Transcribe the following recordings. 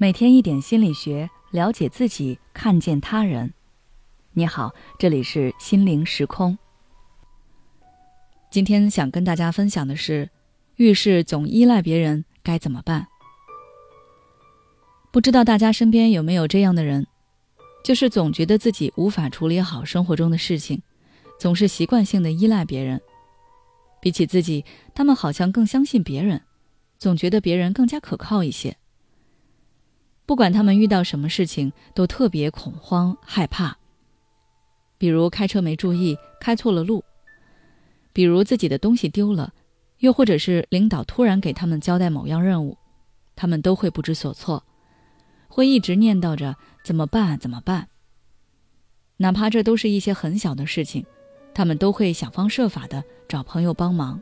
每天一点心理学，了解自己，看见他人。你好，这里是心灵时空。今天想跟大家分享的是，遇事总依赖别人该怎么办？不知道大家身边有没有这样的人，就是总觉得自己无法处理好生活中的事情，总是习惯性的依赖别人。比起自己，他们好像更相信别人，总觉得别人更加可靠一些。不管他们遇到什么事情，都特别恐慌害怕。比如开车没注意，开错了路；比如自己的东西丢了，又或者是领导突然给他们交代某样任务，他们都会不知所措，会一直念叨着怎么办怎么办。哪怕这都是一些很小的事情，他们都会想方设法的找朋友帮忙。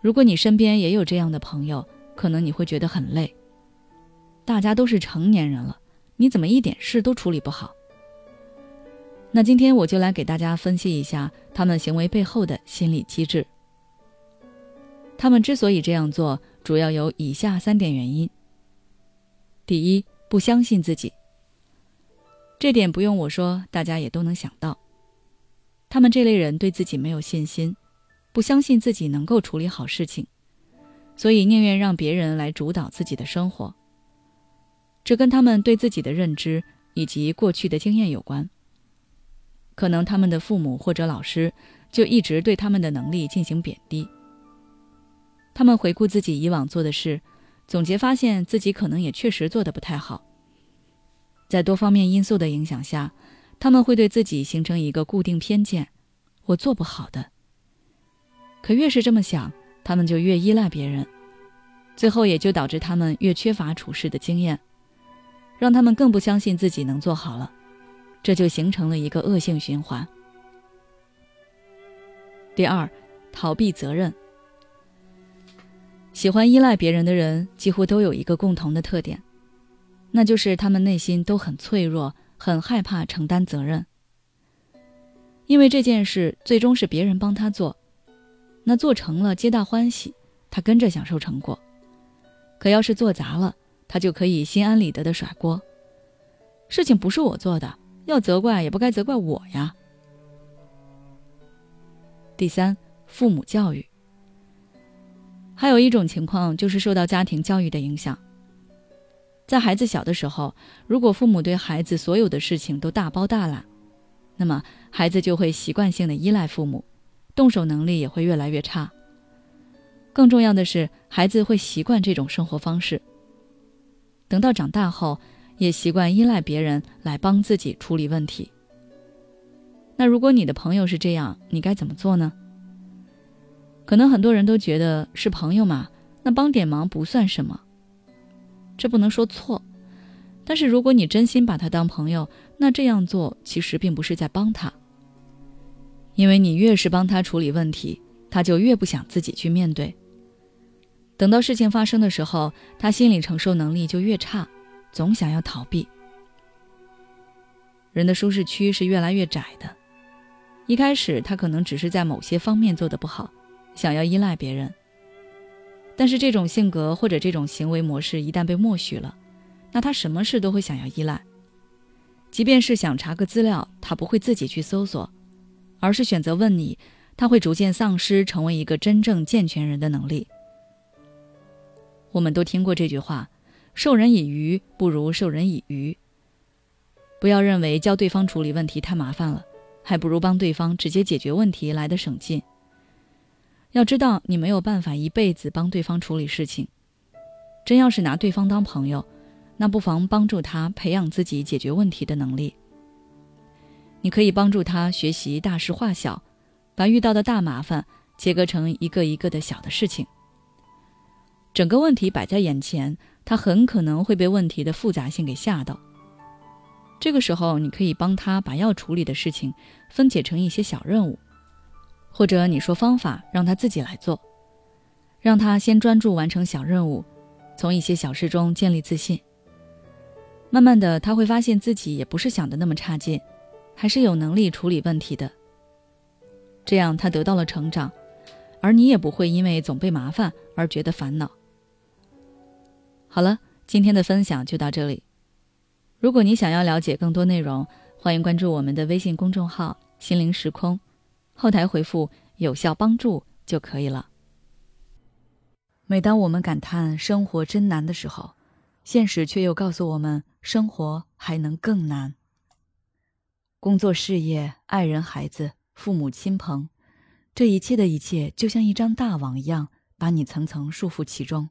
如果你身边也有这样的朋友，可能你会觉得很累。大家都是成年人了，你怎么一点事都处理不好？那今天我就来给大家分析一下他们行为背后的心理机制。他们之所以这样做，主要有以下三点原因。第一，不相信自己。这点不用我说，大家也都能想到。他们这类人对自己没有信心，不相信自己能够处理好事情，所以宁愿让别人来主导自己的生活。这跟他们对自己的认知以及过去的经验有关。可能他们的父母或者老师就一直对他们的能力进行贬低。他们回顾自己以往做的事，总结发现自己可能也确实做得不太好。在多方面因素的影响下，他们会对自己形成一个固定偏见：我做不好的。可越是这么想，他们就越依赖别人，最后也就导致他们越缺乏处事的经验。让他们更不相信自己能做好了，这就形成了一个恶性循环。第二，逃避责任。喜欢依赖别人的人几乎都有一个共同的特点，那就是他们内心都很脆弱，很害怕承担责任。因为这件事最终是别人帮他做，那做成了皆大欢喜，他跟着享受成果；可要是做砸了，他就可以心安理得的甩锅，事情不是我做的，要责怪也不该责怪我呀。第三，父母教育。还有一种情况就是受到家庭教育的影响，在孩子小的时候，如果父母对孩子所有的事情都大包大揽，那么孩子就会习惯性的依赖父母，动手能力也会越来越差。更重要的是，孩子会习惯这种生活方式。等到长大后，也习惯依赖别人来帮自己处理问题。那如果你的朋友是这样，你该怎么做呢？可能很多人都觉得是朋友嘛，那帮点忙不算什么。这不能说错，但是如果你真心把他当朋友，那这样做其实并不是在帮他。因为你越是帮他处理问题，他就越不想自己去面对。等到事情发生的时候，他心理承受能力就越差，总想要逃避。人的舒适区是越来越窄的。一开始他可能只是在某些方面做得不好，想要依赖别人。但是这种性格或者这种行为模式一旦被默许了，那他什么事都会想要依赖。即便是想查个资料，他不会自己去搜索，而是选择问你。他会逐渐丧失成为一个真正健全人的能力。我们都听过这句话：“授人以鱼，不如授人以渔。”不要认为教对方处理问题太麻烦了，还不如帮对方直接解决问题来的省劲。要知道，你没有办法一辈子帮对方处理事情。真要是拿对方当朋友，那不妨帮助他培养自己解决问题的能力。你可以帮助他学习大事化小，把遇到的大麻烦切割成一个一个的小的事情。整个问题摆在眼前，他很可能会被问题的复杂性给吓到。这个时候，你可以帮他把要处理的事情分解成一些小任务，或者你说方法让他自己来做，让他先专注完成小任务，从一些小事中建立自信。慢慢的，他会发现自己也不是想的那么差劲，还是有能力处理问题的。这样，他得到了成长，而你也不会因为总被麻烦而觉得烦恼。好了，今天的分享就到这里。如果你想要了解更多内容，欢迎关注我们的微信公众号“心灵时空”，后台回复“有效帮助”就可以了。每当我们感叹生活真难的时候，现实却又告诉我们，生活还能更难。工作、事业、爱人、孩子、父母亲朋，这一切的一切，就像一张大网一样，把你层层束缚其中。